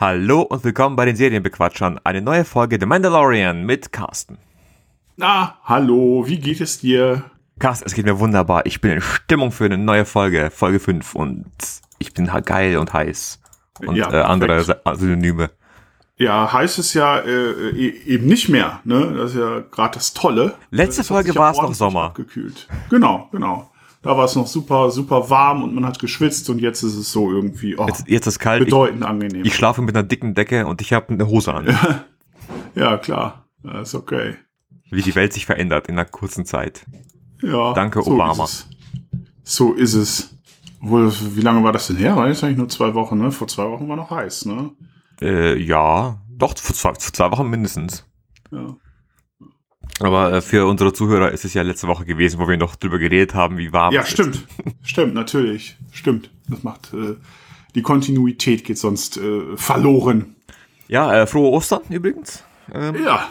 Hallo und willkommen bei den Serienbequatschern. Eine neue Folge The Mandalorian mit Carsten. Na, hallo, wie geht es dir? Carsten, es geht mir wunderbar. Ich bin in Stimmung für eine neue Folge, Folge 5 und ich bin halt geil und heiß. Und Ja, äh, andere Synonyme. Ja, heißt es ja äh, e- eben nicht mehr, ne? Das ist ja gerade das Tolle. Letzte hat Folge war es noch Sommer. Abgekühlt. Genau, genau. Da war es noch super, super warm und man hat geschwitzt und jetzt ist es so irgendwie oh, Jetzt, jetzt ist kalt. Ich, bedeutend angenehm. ich schlafe mit einer dicken Decke und ich habe eine Hose an. ja, klar. Ja, ist okay. Wie die Welt sich verändert in einer kurzen Zeit. Ja, Danke, so Obama. Ist. So ist es. Wohl, wie lange war das denn her? War jetzt eigentlich nur zwei Wochen, ne? Vor zwei Wochen war noch heiß, ne? Äh, ja, doch, für zwei, für zwei Wochen mindestens. Ja. Aber äh, für unsere Zuhörer ist es ja letzte Woche gewesen, wo wir noch drüber geredet haben, wie warm Ja, es ist. stimmt. Stimmt, natürlich. Stimmt. Das macht, äh, die Kontinuität geht sonst äh, verloren. Ja, äh, frohe Ostern übrigens. Ähm, Ja,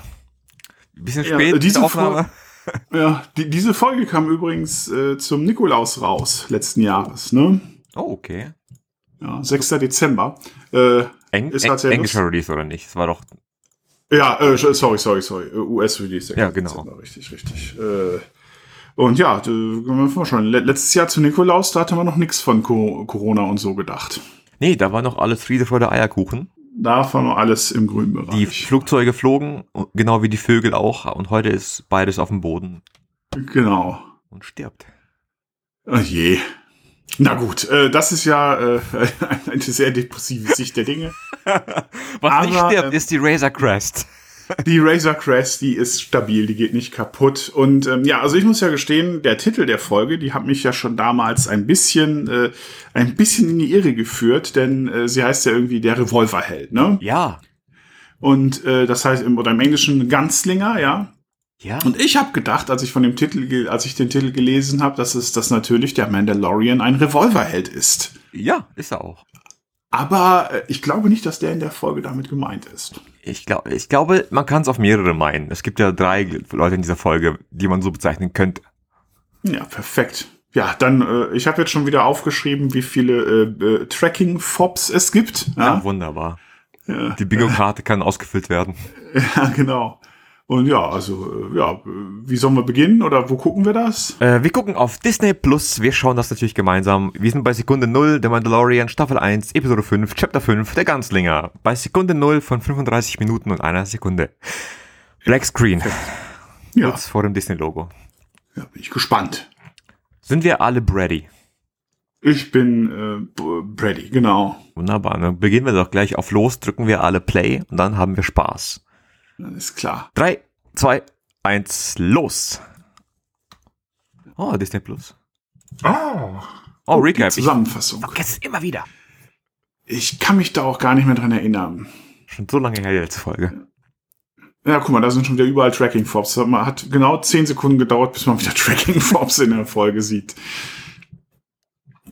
bisschen Ja, spät, äh, diese die Aufnahme. ja. Die, diese Folge kam übrigens äh, zum Nikolaus raus, letzten Jahres, ne? Oh, okay. Ja, 6. Dezember. Äh, Eng, Ist eng, englischer Release oder nicht? Es war doch. Ja, äh, sorry, sorry, sorry. US-Release. Ja, genau. Richtig, richtig. Äh, und ja, da können wir schon. Le- Letztes Jahr zu Nikolaus, da hatte man noch nichts von Co Corona und so gedacht. Nee, da war noch alles Friede, Freude, Eierkuchen. Da war noch alles im grünen Die Bereich. Flugzeuge flogen, genau wie die Vögel auch. Und heute ist beides auf dem Boden genau. und stirbt. Oh je. Na gut, äh, das ist ja äh, eine sehr depressive Sicht der Dinge. Was nicht Aber, stirbt, ähm, ist die Razor Crest. Die Razor Crest, die ist stabil, die geht nicht kaputt. Und ähm, ja, also ich muss ja gestehen, der Titel der Folge, die hat mich ja schon damals ein bisschen, äh, ein bisschen in die Irre geführt, denn äh, sie heißt ja irgendwie der Revolverheld, ne? Ja. Und äh, das heißt im, oder im Englischen Gunslinger, ja. Ja. Und ich habe gedacht, als ich von dem Titel, als ich den Titel gelesen habe, dass es, dass natürlich der Mandalorian ein Revolverheld ist. ja, ist er auch. Aber äh, ich glaube nicht, dass der in der Folge damit gemeint ist. Ich, glaub, ich glaube, man kann es auf mehrere meinen. Es gibt ja drei Leute in dieser Folge, die man so bezeichnen könnte. Ja, perfekt. Ja, dann, äh, ich habe jetzt schon wieder aufgeschrieben, wie viele äh, äh, Tracking-Fobs es gibt. Ja, Ja, wunderbar. ja, Die Bingo-Karte kann ausgefüllt werden. ja genau. Und ja, also, äh, ja, wie sollen wir beginnen oder wo gucken wir das? Äh, wir gucken auf Disney Plus. Wir schauen das natürlich gemeinsam. Wir sind bei Sekunde 0, der Mandalorian, Staffel 1, Episode 5, Chapter 5, der Ganzlinger. Bei Sekunde 0 von 35 Minuten und einer Sekunde. Black Screen. Ja, Kurz vor dem Disney-Logo. ja bin ich gespannt. Sind wir alle ready? Ich bin äh, Brady, genau. Wunderbar. Dann beginnen wir doch gleich auf Los, drücken wir alle Play und dann haben wir Spaß. Das ist klar. 3, 2, 1, los. Oh, Disney Plus. Oh, Oh, die Recap. Ich Zusammenfassung. vergesse es immer wieder. Ich kann mich da auch gar nicht mehr dran erinnern. Schon so lange her, die letzte Folge. Ja, guck mal, da sind schon wieder überall Tracking-Fobs. Man hat genau 10 Sekunden gedauert, bis man wieder Tracking-Fobs in der Folge sieht.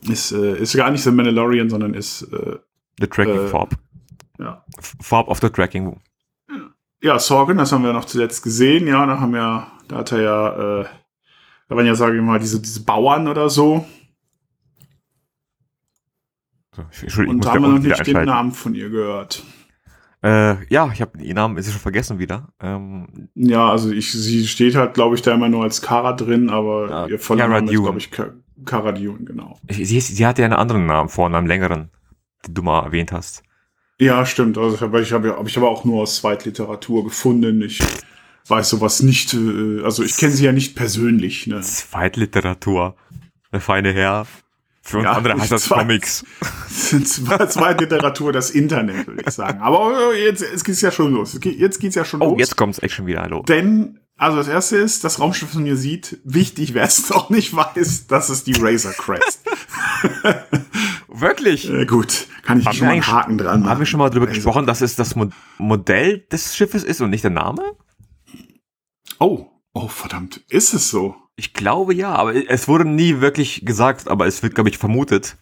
Ist, äh, ist gar nicht so Mandalorian, sondern ist, äh, The Tracking Äh, Fob. ja. Fob of the Tracking. Ja, Sorgen, das haben wir noch zuletzt gesehen, ja, da haben wir, da hat er ja, äh, da waren ja, sage ich mal, diese, diese Bauern oder so. So, Entschuldigung, ich Und da haben wir noch nicht den. Namen von ihr gehört. Äh, ja, ich habe den Namen ist schon vergessen wieder. Ähm, Ja, also ich, sie steht halt, glaube ich, da immer nur als Kara drin, aber Ja, ihr voller Name ist, glaube ich, Ka Kara Dune, genau. sie, sie hatte ja einen anderen Namen vorne, einen längeren, den du mal erwähnt hast. Ja, stimmt. Also, aber ich habe ja, hab ich aber auch nur aus Zweitliteratur gefunden. Ich weiß sowas nicht. Äh, also ich kenne sie ja nicht persönlich. Ne? Zweitliteratur. Der feine Herr. Für uns Ja, andere heißt das Zweit- Comics. Zwei- Zweitliteratur, das Internet, würde ich sagen. Aber äh, jetzt, jetzt geht's ja schon los. Jetzt geht's ja schon Oh, los. jetzt kommt's echt schon wieder. Hallo. Denn, also das erste ist, das Raumschiff von ihr sieht, wichtig, wer es doch nicht weiß, das ist die Razor Crest. Wirklich? äh, gut, kann ich Haben schon mal einen Haken dran machen. Haben wir schon mal drüber Razor- gesprochen, dass es das Mo Modell des Schiffes ist und nicht der Name? Oh, oh, verdammt, ist es so? Ich glaube ja, aber es wurde nie wirklich gesagt, aber es wird, glaube ich, vermutet,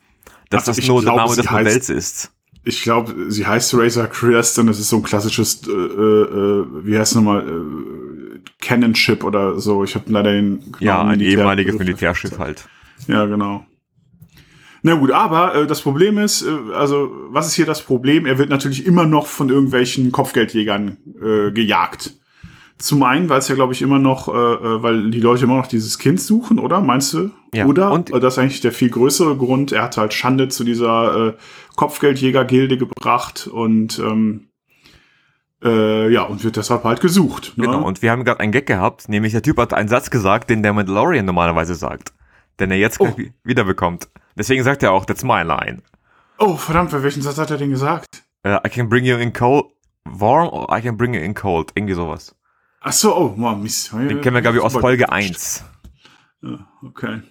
dass Also das nur der glaube, Name des heißt- Modells ist. Ich glaube, sie heißt Razor Crest und es ist so ein klassisches, äh, äh, wie heißt es nochmal, äh, Cannon Ship oder so. Ich habe leider den Ja, ein ehemaliges Militärschiff halt. Ja, genau. Na gut, aber äh, das Problem ist, äh, also was ist hier das Problem? Er wird natürlich immer noch von irgendwelchen Kopfgeldjägern äh, gejagt. Zum einen, weil es ja, glaube ich, immer noch, äh, äh, weil die Leute immer noch dieses Kind suchen, oder? Meinst du? Ja, Oder? und- Und das ist eigentlich der viel größere Grund. Er hat halt Schande zu dieser äh, Kopfgeldjäger-Gilde gebracht und ähm, äh, ja, und wird deshalb halt gesucht. Ne? Genau, und wir haben gerade einen Gag gehabt, nämlich der Typ hat einen Satz gesagt, den der Mandalorian normalerweise sagt. Den er jetzt Oh. wiederbekommt. Deswegen sagt er auch, that's my line. oh, verdammt, für welchen Satz hat er denn gesagt? Äh, I can bring you in cold, warm or I can bring you in cold. Irgendwie sowas. Ach so, oh, Mann, Mist. Den kennen wir, glaube ich, aus Folge 1. Ja, okay.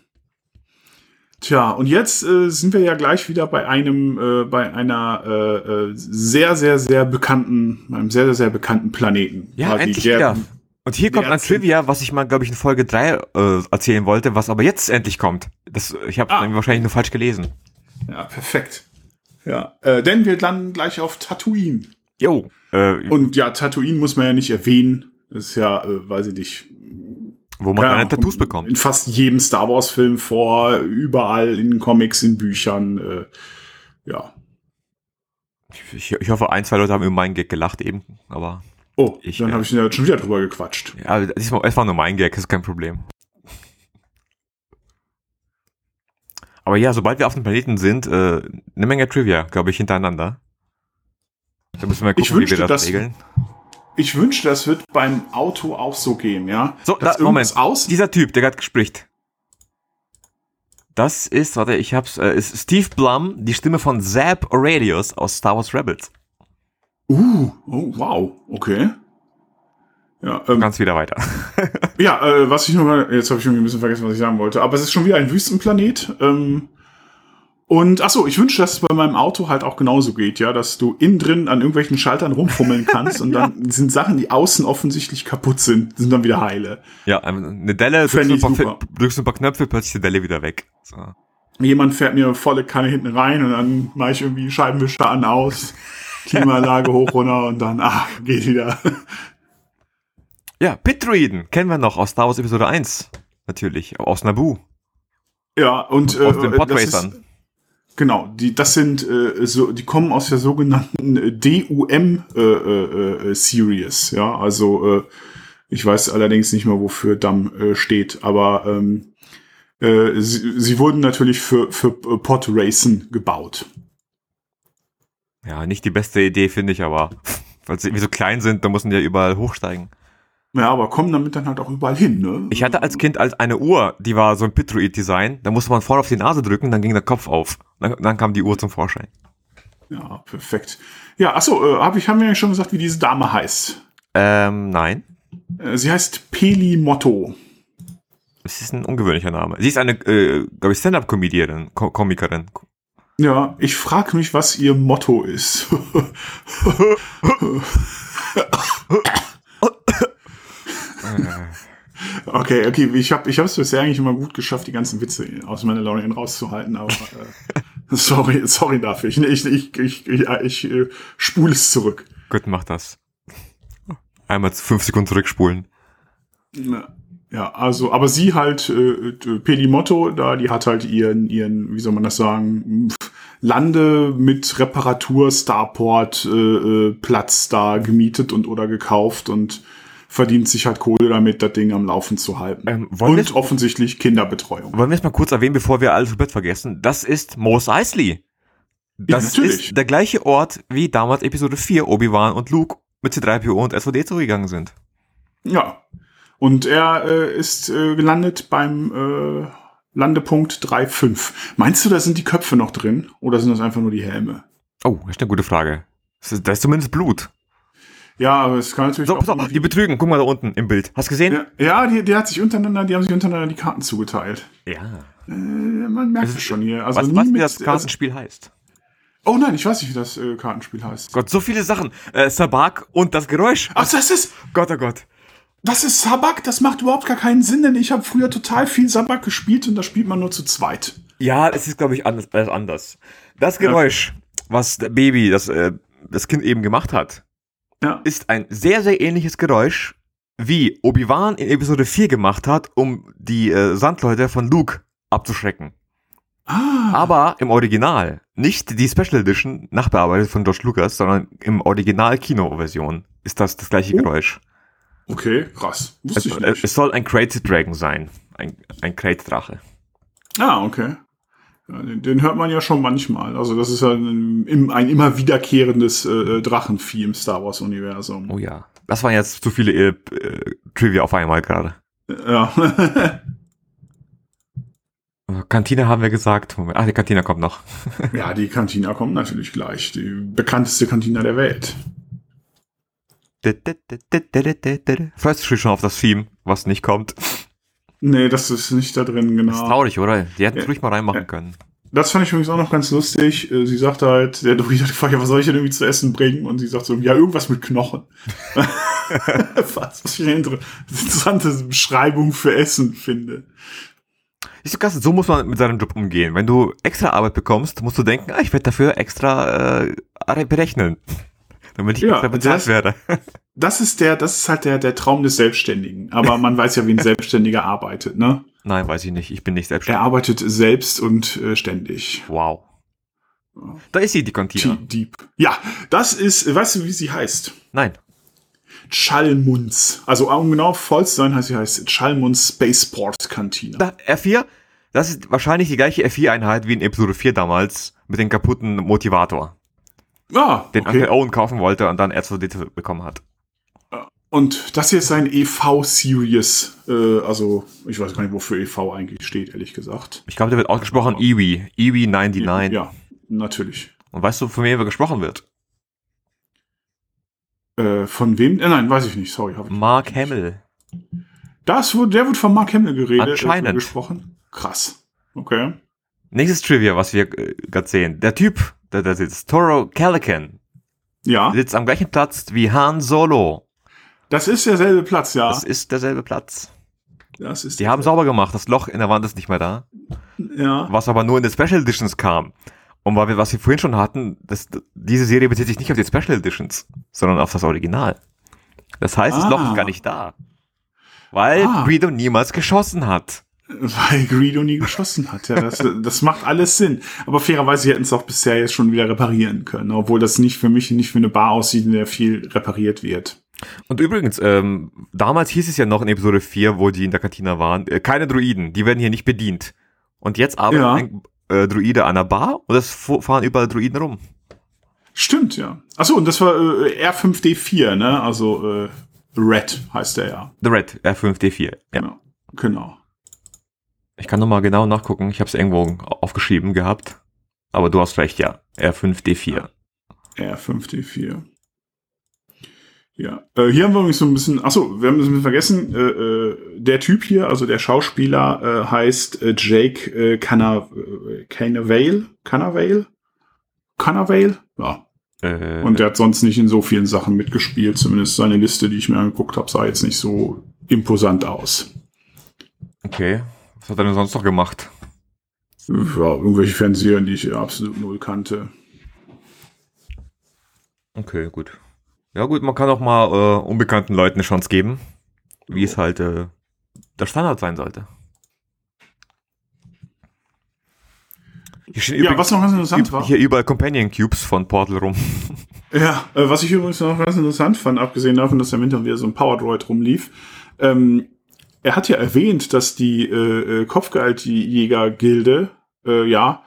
Tja, und jetzt äh, sind wir ja gleich wieder bei einem, äh, bei einer äh, äh, sehr, sehr, sehr bekannten, einem sehr, sehr, sehr bekannten Planeten. Ja, endlich der- wieder. Und hier kommt ein Trivia, was ich mal, glaube ich, in Folge 3 äh, erzählen wollte, was aber jetzt endlich kommt. Das, ich habe Ah. wahrscheinlich nur falsch gelesen. Ja, perfekt. Ja, äh, denn wir landen gleich auf Tatooine. Jo. Äh, Und ja, Tatooine muss man ja nicht erwähnen. Das ist ja, äh, weiß ich nicht. wo man keine Tattoos bekommt. In fast jedem Star Wars Film vor, überall in Comics, in Büchern. Äh, ja. Ich, ich hoffe, ein, zwei Leute haben über meinen Gag gelacht eben, aber Oh, Ich, dann äh, habe ich ja schon wieder drüber gequatscht. ja, diesmal, es war nur mein Gag, ist kein Problem. Aber ja, sobald wir auf dem Planeten sind, äh, eine Menge Trivia, glaube ich, hintereinander. Da müssen wir gucken, Ich wie wir wünschte, das dass- regeln. Ich wünschte, das wird beim Auto auch so gehen, ja. So, da, Moment. Aus Dieser Typ, der gerade spricht. Das ist, warte, ich hab's, äh, ist Steve Blum, die Stimme von Zap Aurelius aus Star Wars Rebels. Uh, oh, wow, okay. Ja, ähm, Ganz wieder weiter. ja äh, was ich noch mal, jetzt habe ich irgendwie ein bisschen vergessen, was ich sagen wollte, aber es ist schon wieder ein Wüstenplanet. Ähm, und ach so, ich wünsche, dass es bei meinem Auto halt auch genauso geht, ja, dass du innen drin an irgendwelchen Schaltern rumfummeln kannst und dann sind Sachen, die außen offensichtlich kaputt sind, sind dann wieder heile. ja, ähm, eine Delle, drückst ein paar, drückst ein paar Knöpfe, plötzlich die Delle wieder weg. So. Jemand fährt mir volle Kanne hinten rein und dann mache ich irgendwie Scheibenwischer an aus, Klimaanlage hoch runter und dann, ah, geht wieder. Ja, Pitruiden kennen wir noch aus Star Wars Episode 1. Natürlich, aus Naboo. Ja, und Aus den äh, das Podracern. genau, die das sind äh, so, die kommen aus der sogenannten äh, DUM äh, äh, äh, Series, ja, also äh, ich weiß allerdings nicht mehr, wofür DAM äh, steht, aber ähm, äh, sie, sie wurden natürlich für für äh, Podracen gebaut. Ja, nicht die beste Idee, finde ich, aber weil sie irgendwie so klein sind, da müssen die ja überall hochsteigen. Ja, aber kommen damit dann halt auch überall hin, ne? Ich hatte als Kind als eine Uhr, die war so ein Pitruid-Design, da musste man vorne auf die Nase drücken, dann ging der Kopf auf. Dann, dann kam die Uhr zum Vorschein. Ja, perfekt. Ja, achso, äh, hab ich, haben wir ja schon gesagt, wie diese Dame heißt. Ähm, nein. Äh, sie heißt Peli Motto. Es ist ein ungewöhnlicher Name. Sie ist eine, äh, glaube ich, Stand-Up-Comedierin, Ko Komikerin. Ja, ich frage mich, was ihr Motto ist. okay, okay, ich habe ich es bisher eigentlich immer gut geschafft, die ganzen Witze aus meiner Laurien rauszuhalten, aber äh, sorry, sorry dafür. Ich, ich, ich, ich, ich, ich äh, spule es zurück. Gut, mach das. Einmal fünf Sekunden zurückspulen. Ja, also, aber sie halt, äh, Peli Motto, da, die hat halt ihren, ihren, wie soll man das sagen, Lande mit Reparatur, Starport, äh, äh, Platz da gemietet und oder gekauft und verdient sich halt Kohle damit, das Ding am Laufen zu halten. Ähm, und offensichtlich Kinderbetreuung. Wollen wir es mal kurz erwähnen, bevor wir alles komplett vergessen? Das ist Mos Eisley. Das natürlich. ist der gleiche Ort, wie damals Episode 4 Obi-Wan und Luke mit C3PO und SVD zugegangen sind. Ja. Und er äh, ist äh, gelandet beim äh, Landepunkt 3.5. Meinst du, da sind die Köpfe noch drin? Oder sind das einfach nur die Helme? Oh, das ist eine gute Frage. Da ist zumindest Blut. Ja, aber es kann natürlich So, auch auf, die betrügen. Guck mal da unten im Bild. Hast du gesehen? Ja, ja die, die hat sich untereinander, die haben sich untereinander die Karten zugeteilt. Ja. Äh, man merkt es schon hier. Also was, nie was wie mit, das Kartenspiel heißt. Also, oh nein, ich weiß nicht, wie das äh, Kartenspiel heißt. Gott, so viele Sachen. Äh, Sabak und das Geräusch. Ach, das ist, Gott, oh Gott. Das ist Sabak. Das macht überhaupt gar keinen Sinn, denn ich habe früher total viel Sabak gespielt und da spielt man nur zu zweit. Ja, es ist, glaube ich, anders, alles anders. Das Geräusch, was der Baby, das, äh, das Kind eben gemacht hat, Ja. ist ein sehr, sehr ähnliches Geräusch, wie Obi-Wan in Episode 4 gemacht hat, um die äh, Sandleute von Luke abzuschrecken. Ah, Aber im Original. Nicht die Special Edition, nachbearbeitet von George Lucas, sondern im Original-Kino-Version ist das das gleiche Oh. Geräusch. Okay, krass. Wusste Es, ich nicht. es soll ein Crate Dragon sein. Ein, ein Crate Drache. Ah, okay. Ja, den, den hört man ja schon manchmal. Also das ist ja ein, im- ein immer wiederkehrendes äh, Drachenvieh im Star Wars-Universum. Oh ja. Das waren jetzt zu viele äh, äh, Trivia auf einmal gerade. Ja. Kantine haben wir gesagt. Moment. Ach, die Kantine kommt noch. ja, die Kantina kommt natürlich gleich. Die bekannteste Kantina der Welt. Freust du dich schon auf das Theme, was nicht kommt? Nee, das ist nicht da drin, Das ist genau. traurig, oder? Die hätten es Ja. ruhig mal reinmachen Ja. können. Das fand ich übrigens auch noch ganz lustig. Äh, Sie sagte halt, der Druid hat gefragt, was soll ich denn irgendwie zu essen bringen? Und sie sagt so, ja, irgendwas mit Knochen. was, was ich eine inter- interessante Beschreibung für Essen finde. Du, Carsten, so muss man mit seinem Job umgehen. Wenn du extra Arbeit bekommst, musst du denken, ah, ich werde dafür extra äh, berechnen. Damit ich Ja, extra bezahlt das- werde. Das ist der, das ist halt der, der Traum des Selbstständigen. Aber man weiß ja, wie ein Selbstständiger arbeitet, ne? Nein, weiß ich nicht. Ich bin nicht Er selbstständig. arbeitet selbst und äh, ständig. Wow. Da ist sie, die Cantina. T- Deep. Ja, das ist, weißt du, wie sie heißt? Nein. Chalmunds. Also, um genau voll zu sein, heißt sie heißt Chalmunds Spaceport Cantina. Da, R4, das ist wahrscheinlich die gleiche R4-Einheit wie in Episode 4 damals mit dem kaputten Motivator, Ah, den okay. Uncle Owen kaufen wollte und dann R2D2 bekommen hat. Und das hier ist ein EV-Series. Äh, also, ich weiß gar nicht, wofür EV eigentlich steht, ehrlich gesagt. Ich glaube, der wird ausgesprochen Iwi. Iwi 99. Ja, natürlich. Und weißt du, von wem er gesprochen wird? Äh, von wem? Äh, nein, weiß ich nicht. Sorry. ich Mark nicht. Hamill. Das der wird von Mark Hamill geredet. Anscheinend. Äh, gesprochen. Krass. Okay. Nächstes Trivia, was wir äh, gerade sehen. Der Typ, der da sitzt, Toro Calican, Ja, sitzt am gleichen Platz wie Han Solo. das ist derselbe Platz, ja. Das ist derselbe Platz. Das ist Die haben sauber gemacht, das Loch in der Wand ist nicht mehr da. ja. Was aber nur in den Special Editions kam. Und weil wir, was wir vorhin schon hatten, das, diese Serie bezieht sich nicht auf die Special Editions, sondern auf das Original. Das heißt, das Ah. Loch ist gar nicht da. Weil Ah. Greedo niemals geschossen hat. Weil Greedo nie geschossen hat. Ja, das, das macht alles Sinn. Aber fairerweise hätten es auch bisher jetzt schon wieder reparieren können, obwohl das nicht für mich nicht wie eine Bar aussieht, in der viel repariert wird. Und übrigens, ähm, damals hieß es ja noch in Episode 4, wo die in der Kantina waren, äh, keine Druiden, die werden hier nicht bedient. Und jetzt arbeitet Ja. äh, Druide an der Bar und es fahren überall Druiden rum. Stimmt, ja. Achso, und das war äh, R5D4, ne? Also äh, Red heißt der ja. The Red, R5D4. Ja. Genau. genau. Ich kann nochmal genau nachgucken, ich habe es irgendwo aufgeschrieben gehabt. Aber du hast recht, ja. R5D4. R5D4. Ja, äh, hier haben wir übrigens so ein bisschen, achso, wir haben ein bisschen vergessen, äh, äh, der Typ hier, also der Schauspieler, äh, heißt äh, Jake äh, Cana, äh, Canavale? Canavale? Canavale? Ja. Und der hat sonst nicht in so vielen Sachen mitgespielt, zumindest seine Liste, die ich mir angeguckt habe, sah jetzt nicht so imposant aus. okay. Was hat er denn sonst noch gemacht? Ja, irgendwelche Fernsehern, die ich absolut null kannte. Okay, gut. Ja gut, man kann auch mal äh, unbekannten Leuten eine Chance geben, wie es halt äh, der Standard sein sollte. Ja, übrigens was noch ganz interessant war. hier überall Companion Cubes von Portal rum. Ja, äh, was ich übrigens noch ganz interessant fand, abgesehen davon, dass im Hintergrund wieder so ein Power Droid rumlief, ähm, er hat ja erwähnt, dass die äh, äh, Kopfgeldjäger-Gilde, äh, ja,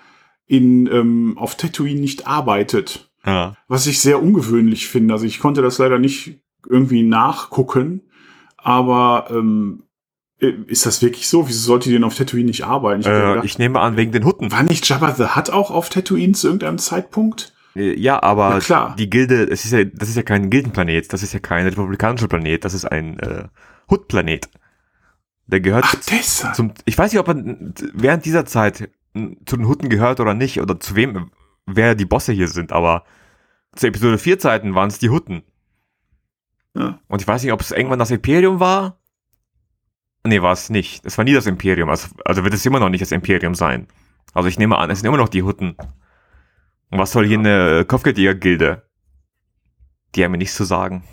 in, ähm, auf Tatooine nicht arbeitet. Ja. Was ich sehr ungewöhnlich finde. Also ich konnte das leider nicht irgendwie nachgucken, aber ähm, äh, ist das wirklich so? Wieso sollte die denn auf Tatooine nicht arbeiten? hab Äh, gedacht, ich nehme an, wegen den Hutten. war nicht Jabba the Hutt auch auf Tatooine zu irgendeinem Zeitpunkt? Äh, Ja, aber die Gilde, es ist ja, das ist ja kein Gildenplanet, das ist ja kein republikanischer Planet, das ist ein äh, Hut-Planet. Der gehört Ach, zum, ich weiß nicht, ob er während dieser Zeit zu den Hutten gehört oder nicht, oder zu wem, wer die Bosse hier sind, aber zu Episode 4 Zeiten waren es die Hutten. Ja. Und ich weiß nicht, ob es irgendwann das Imperium war. Nee, war es nicht. Es war nie das Imperium, also, also wird es immer noch nicht das Imperium sein. Also ich nehme an, es sind immer noch die Hutten. Und was soll hier eine Kopfgeldjäger-Gilde? Die haben mir nichts zu sagen.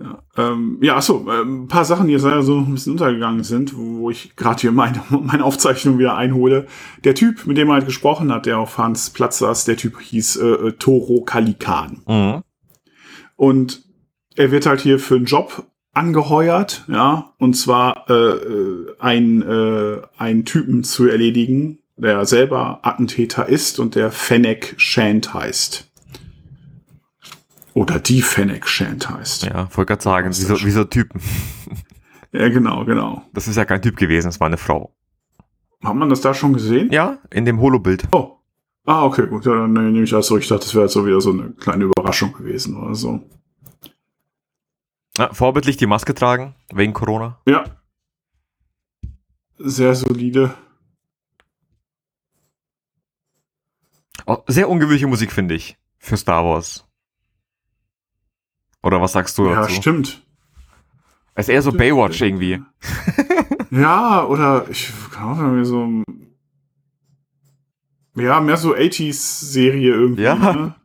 Ja, ähm, ja achso, äh, ein paar Sachen, die jetzt leider so ein bisschen untergegangen sind, wo ich gerade hier meine, meine Aufzeichnung wieder einhole. Der Typ, mit dem er halt gesprochen hat, der auf Hans Platz saß, der Typ hieß äh, äh, Toro Kalikan. Mhm. Und er wird halt hier für einen Job angeheuert, ja, und zwar äh, äh, ein, äh, einen Typen zu erledigen, der selber Attentäter ist und der Fennec Shant heißt. Oder die Fennec Shant heißt. Ja, wollte gerade sagen, wie so, wie so Typen. Ja, genau, genau. Das ist ja kein Typ gewesen, das war eine Frau. Hat man das da schon gesehen? Ja, in dem Holobild. Oh. Ah, okay, gut. Ja, dann nehme ich das so. Ich dachte, das wäre jetzt so wieder so eine kleine Überraschung gewesen oder so. Ja, vorbildlich die Maske tragen, wegen Corona. Ja. Sehr solide. Oh, sehr ungewöhnliche Musik, finde ich, für Star Wars. Oder was sagst du Ja, dazu? stimmt. Es ist eher so Baywatch irgendwie. Ja, oder ich kann auch irgendwie so. Ja, mehr so 80s-Serie irgendwie. Ja. Ne?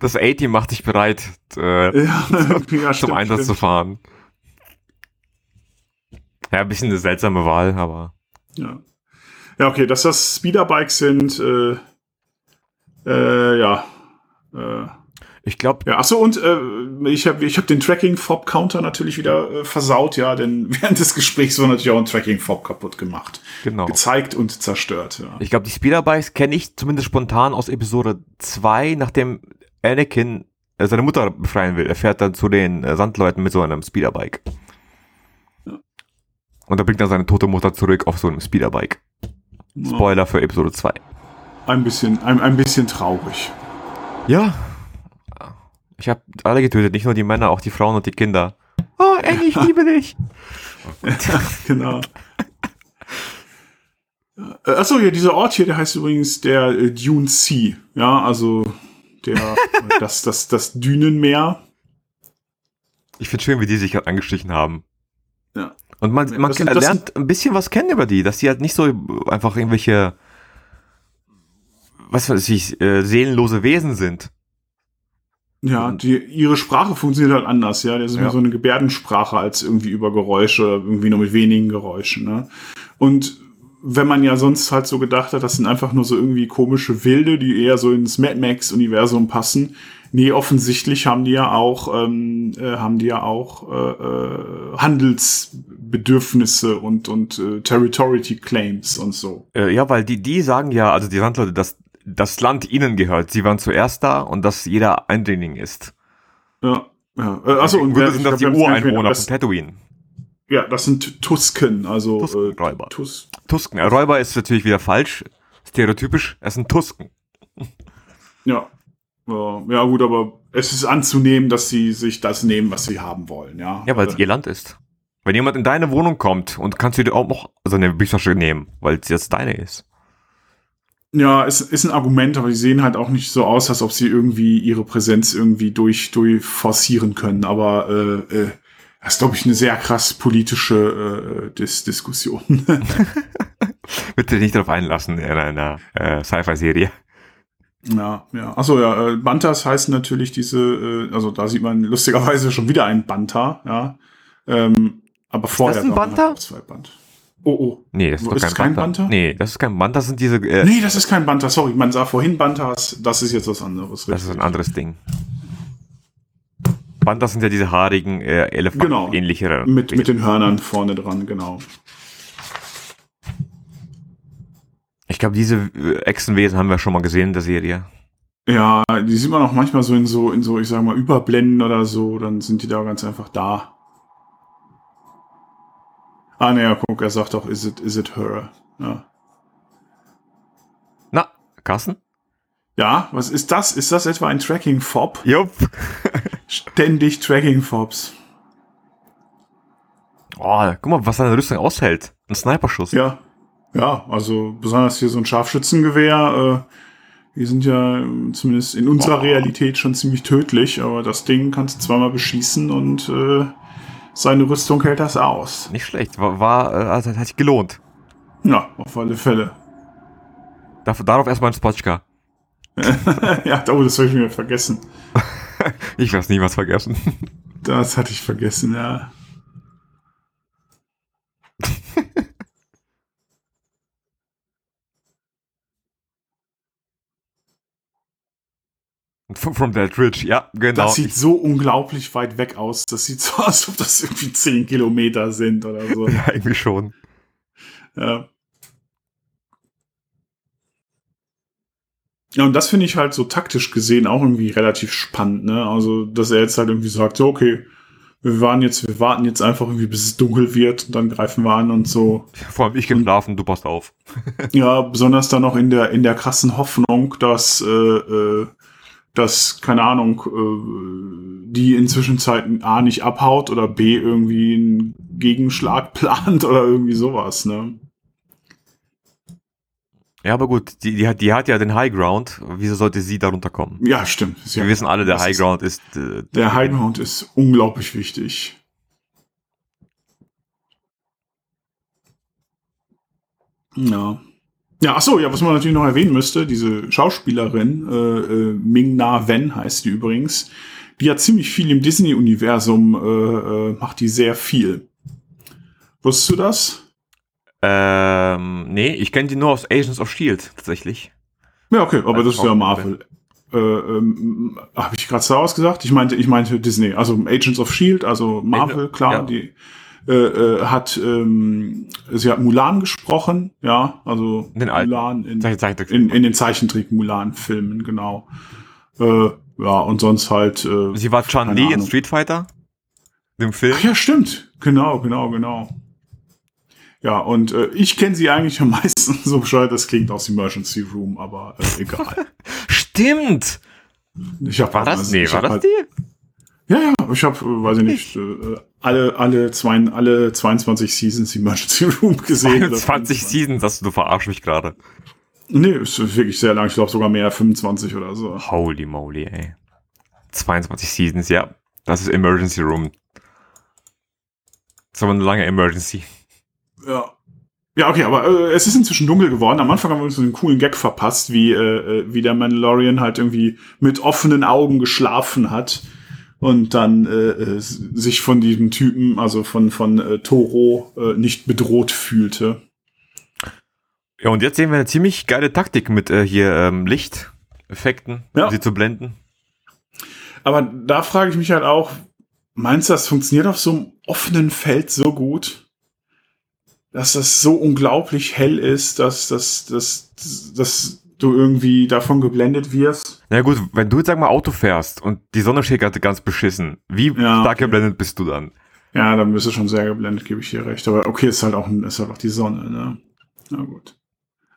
Das A-Team macht dich bereit, äh, Ja, ja zum Einsatz zu stimmt. fahren. Ja, ein bisschen eine seltsame Wahl, aber Ja. ja, okay, dass das Speederbikes sind, äh, äh, ja. Äh, ich glaube, ja, achso, und äh, ich habe ich hab den Tracking-Fob-Counter natürlich wieder äh, versaut, ja, denn während des Gesprächs wurde natürlich auch ein Tracking-Fob kaputt gemacht. genau. Gezeigt und zerstört, ja. Ich glaube, die Speederbikes kenne ich zumindest spontan aus Episode 2, nachdem Anakin äh, seine Mutter befreien will. Er fährt dann zu den äh, Sandleuten mit so einem Speederbike. Ja. Und da bringt er seine tote Mutter zurück auf so einem Speederbike. Spoiler für Episode 2. Ein bisschen, ein, ein bisschen traurig. Ja. Ich habe alle getötet, nicht nur die Männer, auch die Frauen und die Kinder. Oh, Annie, ich liebe dich. genau. Äh, Achso, ja, dieser Ort hier, der heißt übrigens der äh, Dune Sea. Ja, also der, das, das, das Dünenmeer. Ich finde schön, wie die sich gerade angestrichen haben. Ja. Und man, man Das das lernt ein bisschen was kennen über die, dass die halt nicht so einfach irgendwelche, was weiß ich, äh, seelenlose Wesen sind. Ja, die, ihre Sprache funktioniert halt anders, ja. Das ist Ja. mehr so eine Gebärdensprache als irgendwie über Geräusche, irgendwie nur mit wenigen Geräuschen, ne? Und wenn man ja sonst halt so gedacht hat, das sind einfach nur so irgendwie komische Wilde, die eher so ins Mad Max-Universum passen. Nee, offensichtlich haben die ja auch, ähm, äh, haben die ja auch äh, äh, Handelsbedürfnisse und, und äh, Territory Claims und so. Äh, ja, weil die, die sagen ja, also die Sandleute, dass das Land ihnen gehört. Sie waren zuerst da und dass jeder Eindringling ist. Ja. ja. Äh, achso, und wer- sind das die Ureinwohner das- von Tatooine. Ja, das sind Tusken, also Tuskenräuber. Äh, Tus Tusken. Räuber ist natürlich wieder falsch. Stereotypisch. Es sind Tusken. ja. ja. Gut, aber es ist anzunehmen, dass sie sich das nehmen, was sie haben wollen, ja. Ja, weil es Äh, ihr Land ist. Wenn jemand in deine Wohnung kommt und kannst du dir auch noch so eine Büchertasche nehmen, weil es jetzt deine ist. Ja, es ist ein Argument, aber die sehen halt auch nicht so aus, als ob sie irgendwie ihre Präsenz irgendwie durch, durch forcieren können. Aber äh, äh, das ist, glaube ich, eine sehr krass politische äh, Dis Diskussion. Bitte nicht darauf einlassen in einer äh, Sci-Fi-Serie. ja, ja. Achso, ja, äh, Bantas heißen natürlich diese, äh, also da sieht man lustigerweise schon wieder einen Banta, ja. Ähm, aber vorher ein war man Banta? halt zwei Band. Oh, oh. Nee, das ist, Ist kein, kein. Banta? Nee, das ist kein Banta, das sind diese, äh, Nee, das ist kein Banta, sorry. Man sah vorhin Bantas, das ist jetzt was anderes. das ist ein richtig. anderes Ding. Bantas sind ja diese haarigen, äh, Elefanten Genau. ähnlichere. Mit, mit den Hörnern vorne dran, genau. ich glaube, diese äh, Echsenwesen haben wir schon mal gesehen in der Serie. Ja, die sieht man auch manchmal so in so, in so, ich sag mal, Überblenden oder so, dann sind die da ganz einfach da. Ah, naja, guck, er sagt auch, is it, is it her? Ja. Na, Carsten? Ja, was ist das? Ist das etwa ein Tracking-Fob? Jupp. Ständig Tracking-Fobs. Oh, guck mal, was seine Rüstung aushält. Ein Sniperschuss. Ja. Ja, also besonders hier so ein Scharfschützengewehr, äh, die sind ja äh, zumindest in unserer Realität schon ziemlich tödlich, aber das Ding kannst du zweimal beschießen und äh, seine Rüstung hält das aus. Nicht schlecht. War, war äh, also, hat sich gelohnt. Ja, auf alle Fälle. Dafür, darauf erstmal ein Spotchka. ja, oh, das habe ich mir vergessen. Ich werde nie was vergessen. Das hatte ich vergessen, ja. From Ridge, ja, genau. Das sieht so unglaublich weit weg aus. Das sieht so aus, als ob das irgendwie 10 Kilometer sind oder so. ja, irgendwie schon. Ja. Ja, und das finde ich halt so taktisch gesehen auch irgendwie relativ spannend, ne? Also, dass er jetzt halt irgendwie sagt, so, okay, wir waren jetzt, wir warten jetzt einfach irgendwie, bis es dunkel wird und dann greifen wir an und so. Vor allem ich geschlafen, du passt auf. ja, besonders dann noch in der, in der krassen Hoffnung, dass, äh, äh, dass, keine Ahnung, äh, die inzwischen Zeiten A nicht abhaut oder B irgendwie einen Gegenschlag plant oder irgendwie sowas, ne? Ja, aber gut, die, die, hat, die hat ja den High Ground. Wieso sollte sie darunter kommen? Ja, stimmt. Wir ja, wissen alle, der High Ground ist. Äh, der High Ground ist unglaublich wichtig. Ja. Ja, ach so, ja, was man natürlich noch erwähnen müsste, diese Schauspielerin, äh, äh, Ming Na Wen heißt die übrigens, die hat ziemlich viel im Disney-Universum, äh, äh, macht die sehr viel. Wusstest du das? Ähm, nee, ich kenne die nur aus Agents of Shield tatsächlich. Ja, okay, aber das ist ja Marvel. Äh, ähm, Habe ich gerade so ausgesagt? Ich meinte, ich meinte Disney, also Agents of Shield, also Marvel, klar, ja. die äh, äh, hat ähm, sie hat Mulan gesprochen, ja, also den Mulan in, in, in, den Zeichentrick Mulan-Filmen, genau. Äh, ja, und sonst halt. Äh, sie war Chan Li in Street Fighter, dem Film. Ach ja, stimmt, genau, genau, genau. Ja, und äh, ich kenne sie eigentlich am meisten, so bescheuert das klingt, aus Emergency Room, aber äh, egal. Stimmt! Ich hab, war das, also, nee, war das halt, die? Ja, ja, ich habe, weiß ich nicht, äh, alle, alle, zwei, alle 22 Seasons Emergency Room gesehen. 22 Seasons, hast du, du verarsch mich gerade. Nee, ist wirklich sehr lang, ich glaube sogar mehr, 25 oder so. Holy moly, ey. 22 Seasons, ja. Das ist Emergency Room. Das ist aber eine lange Emergency. Ja. Ja, okay, aber äh, es ist inzwischen dunkel geworden. Am Anfang haben wir uns so einen coolen Gag verpasst, wie, äh, äh, wie der Mandalorian halt irgendwie mit offenen Augen geschlafen hat und dann äh, äh sich von diesem Typen, also von, von äh, Toro, äh, nicht bedroht fühlte. Ja, und jetzt sehen wir eine ziemlich geile Taktik mit äh, hier ähm, Lichteffekten, ja. um sie zu blenden. Aber da frage ich mich halt auch, meinst du, das funktioniert auf so einem offenen Feld so gut? dass das so unglaublich hell ist, dass, dass, dass, dass du irgendwie davon geblendet wirst. Na gut, wenn du jetzt sag mal Auto fährst und die Sonne steht gerade ganz beschissen, wie ja, stark okay. geblendet bist du dann? Ja, dann bist du schon sehr geblendet, gebe ich dir recht. Aber okay, ist halt auch, ist halt auch die Sonne, ne? Na gut.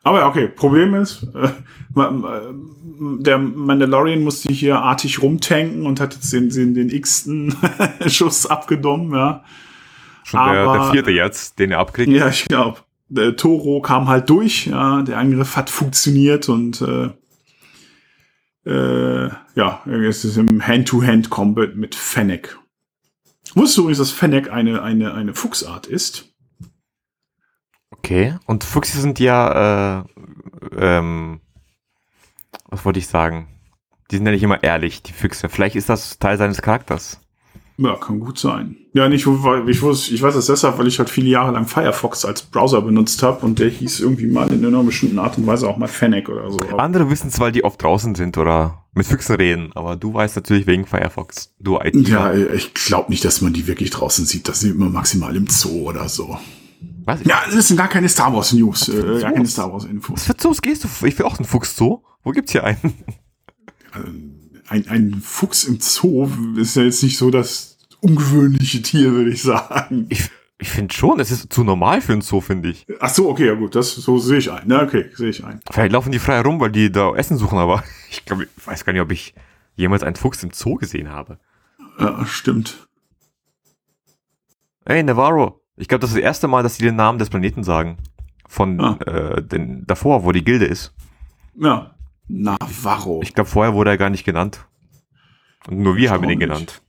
Aber okay, Problem ist, äh, der Mandalorian musste hier artig rumtanken und hat jetzt den, den, den x-ten Schuss abgenommen, ja. Schon Aber, der, der vierte jetzt, den er abkriegt. Ja, ich glaube. Der Toro kam halt durch, ja, der Angriff hat funktioniert und äh, äh, ja, es ist im Hand-to-Hand-Combat mit Fennec. Wusstest du übrigens, dass Fennec eine, eine, eine Fuchsart ist? Okay, und Füchse sind ja, äh, ähm, was wollte ich sagen? Die sind ja nicht immer ehrlich, die Füchse. Vielleicht ist das Teil seines Charakters. Ja, kann gut sein. Ja, nicht, ich, wusste, ich weiß das deshalb, weil ich halt viele Jahre lang Firefox als Browser benutzt habe und der hieß irgendwie mal in einer bestimmten Art und Weise auch mal Fennec oder so. Andere wissen es, weil die oft draußen sind oder mit Füchsen reden, aber du weißt natürlich wegen Firefox. Du IT. Ja, ich glaube nicht, dass man die wirklich draußen sieht. Das sieht man maximal im Zoo oder so. Was? Ja, das sind gar keine Star Wars News, äh, gar keine Star Wars Infos. Was für Zoos gehst du? Ich will auch einen Fuchs Zoo. Wo gibt's hier einen? Ein, ein Fuchs im Zoo ist ja jetzt nicht so dass ungewöhnliche Tier, würde ich sagen. Ich, ich finde schon, es ist zu normal für ein Zoo, finde ich. Ach so, okay, ja gut, das so sehe ich ein. Na, okay, sehe ich ein. Vielleicht laufen die frei rum, weil die da Essen suchen, aber ich glaube, ich weiß gar nicht, ob ich jemals einen Fuchs im Zoo gesehen habe. Ja, stimmt. Hey, Navarro. Ich glaube, das ist das erste Mal, dass sie den Namen des Planeten sagen. Von ah. äh, den, davor, wo die Gilde ist. Ja. Navarro. Ich glaube, vorher wurde er gar nicht genannt. Und nur wir haben ihn genannt.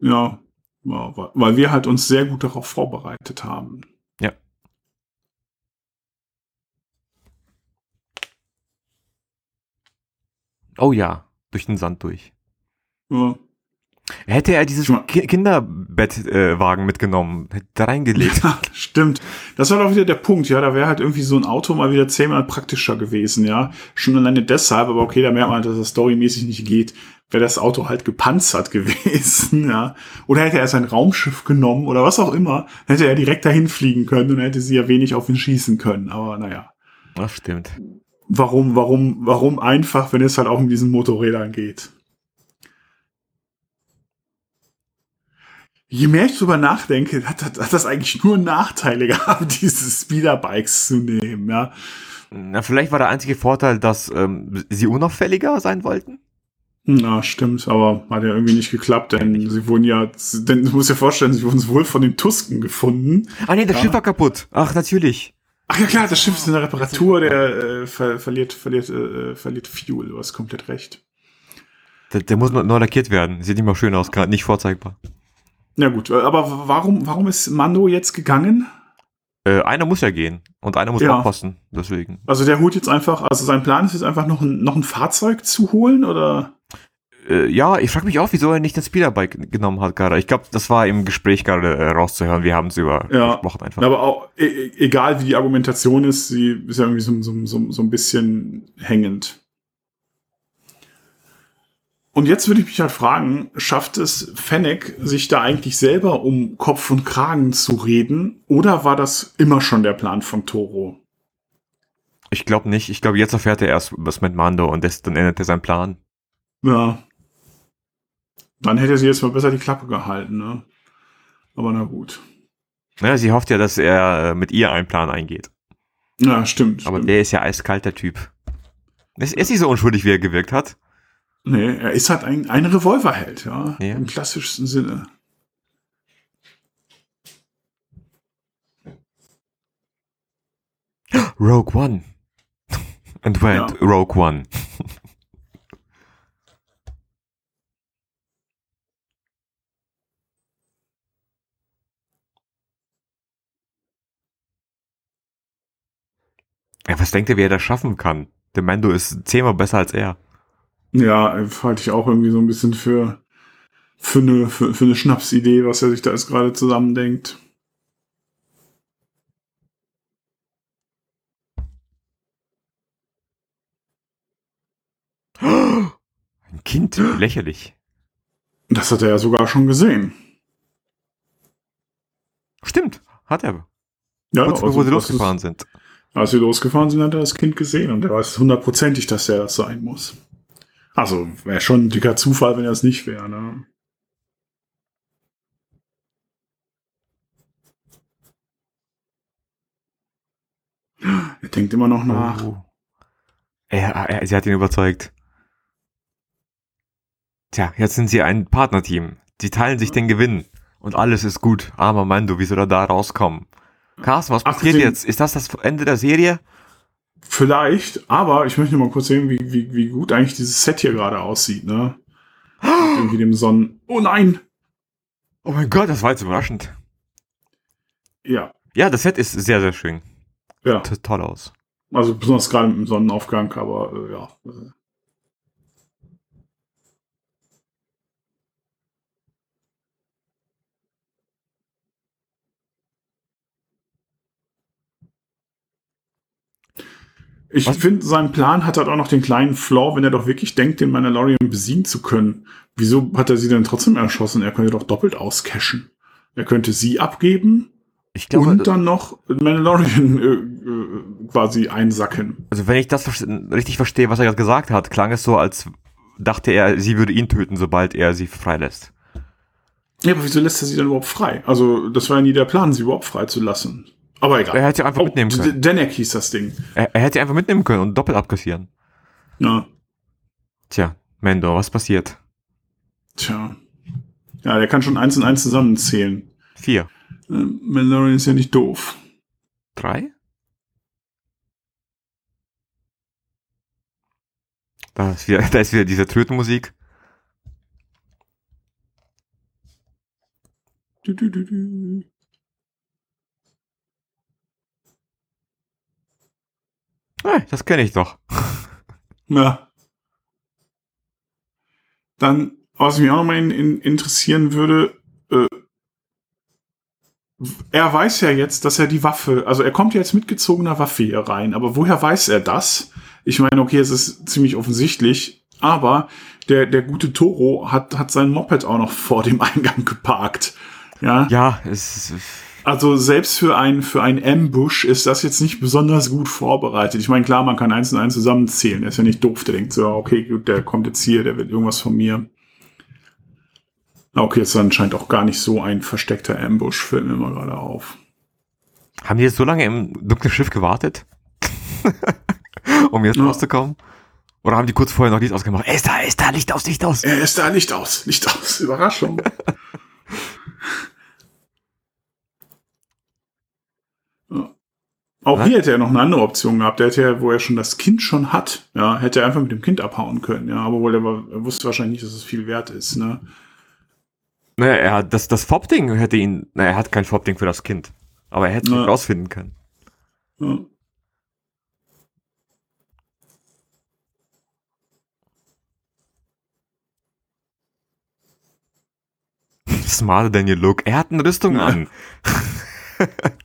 Ja, ja, weil wir halt uns sehr gut darauf vorbereitet haben. Ja. Oh ja, durch den Sand durch. Ja. Hätte er dieses Schon mal- Ki Kinderbettwagen äh, mitgenommen, hätte da reingelegt. Ja, stimmt. Das war doch wieder der Punkt, ja. Da wäre halt irgendwie so ein Auto mal wieder zehnmal praktischer gewesen, ja. Schon alleine deshalb, aber okay, da merkt man, dass das storymäßig nicht geht. Wäre das Auto halt gepanzert gewesen, ja. Oder hätte er sein Raumschiff genommen oder was auch immer, dann hätte er direkt dahin fliegen können und hätte sie ja wenig auf ihn schießen können. Aber naja. Das stimmt. Warum, warum, warum einfach, wenn es halt auch um diesen Motorrädern geht? Je mehr ich drüber nachdenke, hat, hat, hat das eigentlich nur Nachteile gehabt, diese Speederbikes zu nehmen, ja. Na, vielleicht war der einzige Vorteil, dass ähm, sie unauffälliger sein wollten. Na, stimmt, aber hat ja irgendwie nicht geklappt, denn sie wurden ja, denn du musst dir vorstellen, sie wurden wohl von den Tusken gefunden. Ah nee, das Ja. Schiff war kaputt. Ach, natürlich. Ach ja klar, das Schiff ist in der Reparatur, der äh, ver verliert, verliert, äh, verliert Fuel, du hast komplett recht. Der, der muss noch neu lackiert werden. Sieht nicht mal schön aus, gerade nicht vorzeigbar. Na gut, äh, aber warum, warum ist Mando jetzt gegangen? Äh, einer muss ja gehen und einer muss Ja. aufpassen. Deswegen. Also der holt jetzt einfach, also sein Plan ist jetzt einfach noch ein, noch ein Fahrzeug zu holen oder? Äh, ja, ich frage mich auch, wieso er nicht den Speederbike genommen hat gerade. Ich glaube, das war im Gespräch gerade äh, rauszuhören. Wir haben es über Ja. gesprochen einfach. Aber auch, e e- egal wie die Argumentation ist, sie ist ja irgendwie so, so, so, so ein bisschen hängend. Und jetzt würde ich mich halt fragen, schafft es Fennec, sich da eigentlich selber um Kopf und Kragen zu reden? Oder war das immer schon der Plan von Toro? Ich glaube nicht. Ich glaube, jetzt erfährt er erst was mit Mando und das, dann ändert er seinen Plan. Ja. Dann hätte sie jetzt mal besser die Klappe gehalten, ne? Aber na gut. Naja, sie hofft ja, dass er äh, mit ihr einen Plan eingeht. Ja, stimmt. Aber stimmt. der ist ja eiskalt, der Typ. Ist, er ist nicht so unschuldig, wie er gewirkt hat. Nee, er ist halt ein, ein Revolverheld, ja, Ja. Im klassischsten Sinne. Rogue One. And went Ja. Rogue One. Ja, was denkt ihr, wie er das schaffen kann? Der Mando ist zehnmal besser als er. Ja, halte ich auch irgendwie so ein bisschen für, für, eine, für, für eine Schnapsidee, was er sich da jetzt gerade zusammendenkt. Ein Kind, lächerlich. Das hat er ja sogar schon gesehen. Stimmt, hat er. Ja, Kurz also bevor sie losgefahren ist, sind. Als sie losgefahren sind, hat er das Kind gesehen und er weiß hundertprozentig, dass er das sein muss. Also wäre schon ein dicker Zufall, wenn er es nicht wäre. Ne? Er denkt immer noch nach. Oh. Er, er, sie hat ihn überzeugt. Tja, jetzt sind sie ein Partnerteam. Sie teilen sich den Gewinn. Und alles ist gut. Armer Mando, wie soll er da rauskommen? Carsten, was passiert Abgesehen- jetzt? Ist das das Ende der Serie? Vielleicht, aber ich möchte mal kurz sehen, wie, wie, wie gut eigentlich dieses Set hier gerade aussieht, ne? Mit Irgendwie dem Sonnen. Oh nein! Oh mein Gott, das war jetzt überraschend. Ja, Ja, das Set ist sehr, sehr schön. ja. Sieht toll aus. Also besonders gerade mit dem Sonnenaufgang, aber äh, ja. Ich finde, sein Plan hat halt auch noch den kleinen Flaw, wenn er doch wirklich denkt, den Mandalorian besiegen zu können. Wieso hat er sie denn trotzdem erschossen? Er könnte doch doppelt auscashen. Er könnte sie abgeben Ich glaube, und dann noch Mandalorian äh, äh, quasi einsacken. also wenn ich das richtig verstehe, was er gerade gesagt hat, klang es so, als dachte er, sie würde ihn töten, sobald er sie freilässt. Ja, aber wieso lässt er sie dann überhaupt frei? Also, das war ja nie der Plan, sie überhaupt frei zu lassen. Aber egal. Er hätte einfach mitnehmen können. Denek hieß das Ding. Er, er hätte einfach mitnehmen können und doppelt abkassieren. Ja, Tja, Mendo, was passiert? tja. Ja, der kann schon eins und eins zusammenzählen. Vier. Äh, Mandalorian ist ja nicht doof. Drei? Da ist wieder, da ist wieder diese Tötenmusik. Du, du, du, du. Ah, das kenne ich doch. Ja. Dann was mich auch nochmal in, in, interessieren würde, äh, er weiß ja jetzt, dass er die Waffe, also er kommt ja jetzt mitgezogener Waffe hier rein, aber woher weiß er das? Ich meine, okay, es ist ziemlich offensichtlich, aber der, der gute Toro hat, hat sein Moped auch noch vor dem Eingang geparkt. Ja, Ja, es ist. Also selbst für ein, für ein Ambush ist das jetzt nicht besonders gut vorbereitet. Ich meine, klar, man kann eins und eins zusammenzählen. Der ist ja nicht doof. Der denkt so, okay, gut, der kommt jetzt hier, der will irgendwas von mir. Okay, ist anscheinend auch gar nicht so ein versteckter Ambush, fällt mir mal gerade auf. Haben die jetzt so lange im dunklen Schiff gewartet? um jetzt Ja. rauszukommen? Oder haben die kurz vorher noch Licht ausgemacht? Er ist da, er ist da, Licht aus, Licht aus. Er ist da, Licht aus, Licht aus, Überraschung. Auch Was? hier hätte er noch eine andere Option gehabt. Der hätte ja, wo er schon das Kind schon hat, ja, hätte er einfach mit dem Kind abhauen können, ja, aber wohl er, war- er wusste wahrscheinlich nicht, dass es viel wert ist, ne? Naja, er hat das, das Fob-Ding hätte ihn, naja, er hat kein Fob-Ding für das Kind. Aber er hätte es rausfinden können. Ja. Smarter than you look. Er hat eine Rüstung Ja. an.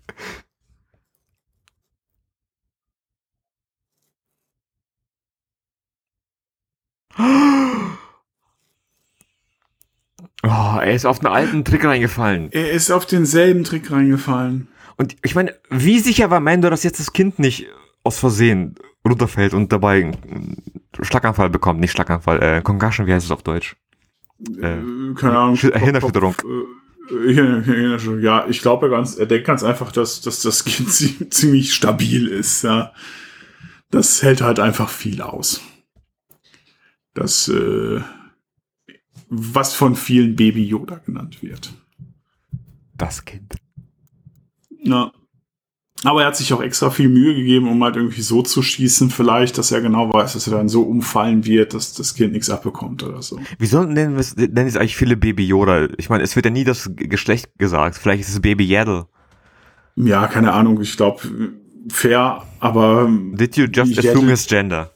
Oh, er ist auf einen alten Trick reingefallen. Er ist auf denselben Trick reingefallen. Und ich meine, wie sicher war Mando, dass jetzt das Kind nicht aus Versehen runterfällt und dabei einen Schlaganfall bekommt? Nicht Schlaganfall, äh, Concussion, wie heißt es auf Deutsch? Äh, Äh, keine Ahnung. Hirnerschütterung. Äh, Hirn- Hirnerschütterung. Ja, ich glaube ganz, er denkt ganz einfach, dass, dass das Kind zie- ziemlich stabil ist, ja. Das hält halt einfach viel aus. Das, äh, was von vielen Baby Yoda genannt wird. Das Kind. Ja. Aber er hat sich auch extra viel Mühe gegeben, um halt irgendwie so zu schießen, vielleicht, dass er genau weiß, dass er dann so umfallen wird, dass das Kind nichts abbekommt oder so. Wieso nennen, wir's- nennen es eigentlich viele Baby Yoda? Ich meine, es wird ja nie das Geschlecht gesagt. Vielleicht ist es Baby Yaddle. Ja, keine Ahnung, ich glaube, fair, aber Did you just assume his gender?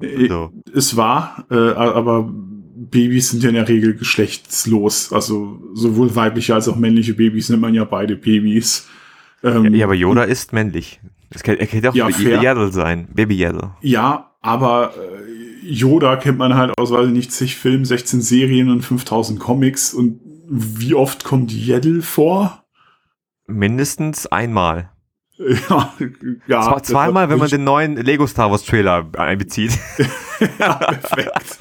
Äh, So. es war, äh, aber Babys sind ja in der Regel geschlechtslos. Also sowohl weibliche als auch männliche Babys nennt man ja beide Babys. Ähm, Ja, aber Yoda ist männlich. Es kann, er könnte auch Ja. Yaddle sein. Baby Yaddle. Ja, aber äh, Yoda kennt man halt aus, weiß ich nicht, zig Filmen, 16 Serien und 5000 Comics. Und wie oft kommt Yaddle vor? Mindestens einmal. Ja, ja. Zwar, zweimal, wenn man den neuen Lego Star Wars Trailer einbezieht. ja, perfekt.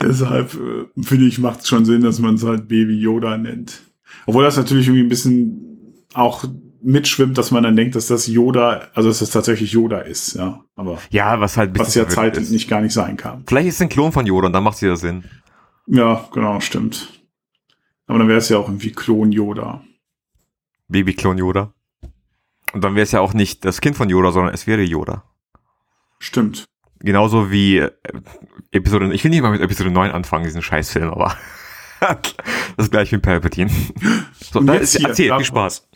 Deshalb äh, finde ich, macht es schon Sinn, dass man es halt Baby Yoda nennt. Obwohl das natürlich irgendwie ein bisschen auch mitschwimmt, dass man dann denkt, dass das Yoda, also dass das tatsächlich Yoda ist, ja. Aber ja, was halt was ja zeitlich ist. nicht gar nicht sein kann. Vielleicht ist es ein Klon von Yoda und dann macht es wieder Sinn. Ja, genau, stimmt. Aber dann wäre es ja auch irgendwie Klon Yoda. Baby-Klon Yoda. Und dann wäre es ja auch nicht das Kind von Yoda, sondern es wäre Yoda. Stimmt. Genauso wie äh, Episode, ich will nicht mal mit Episode 9 anfangen, diesen Scheißfilm, aber das gleiche wie Palpatine. So, da ist, hier, erzähl, viel Spaß.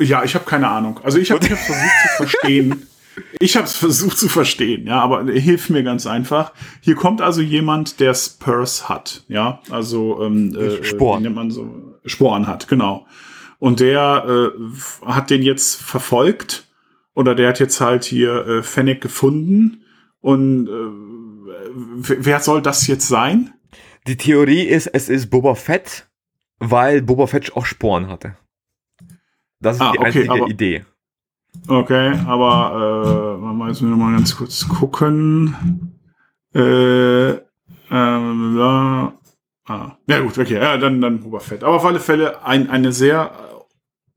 Ja, ich habe keine Ahnung. Also ich habe hab versucht zu verstehen. Ich habe es versucht zu verstehen, ja, aber hilf mir ganz einfach. Hier kommt also jemand, der Spurs hat, ja, also ähm, äh, Sporen. wie nennt man so Sporen hat, genau. Und der äh, hat den jetzt verfolgt oder der hat jetzt halt hier äh, Fennec gefunden und äh, wer soll das jetzt sein? Die Theorie ist, es ist Boba Fett, weil Boba Fett auch Sporen hatte. Das ist Ah, die okay, einzige aber- Idee. Okay, aber äh, muss mir noch mal ganz kurz gucken. Äh, ähm, ja, ah, ja gut, okay, ja, dann dann Boba Fett. Aber auf alle Fälle ein, eine sehr, äh,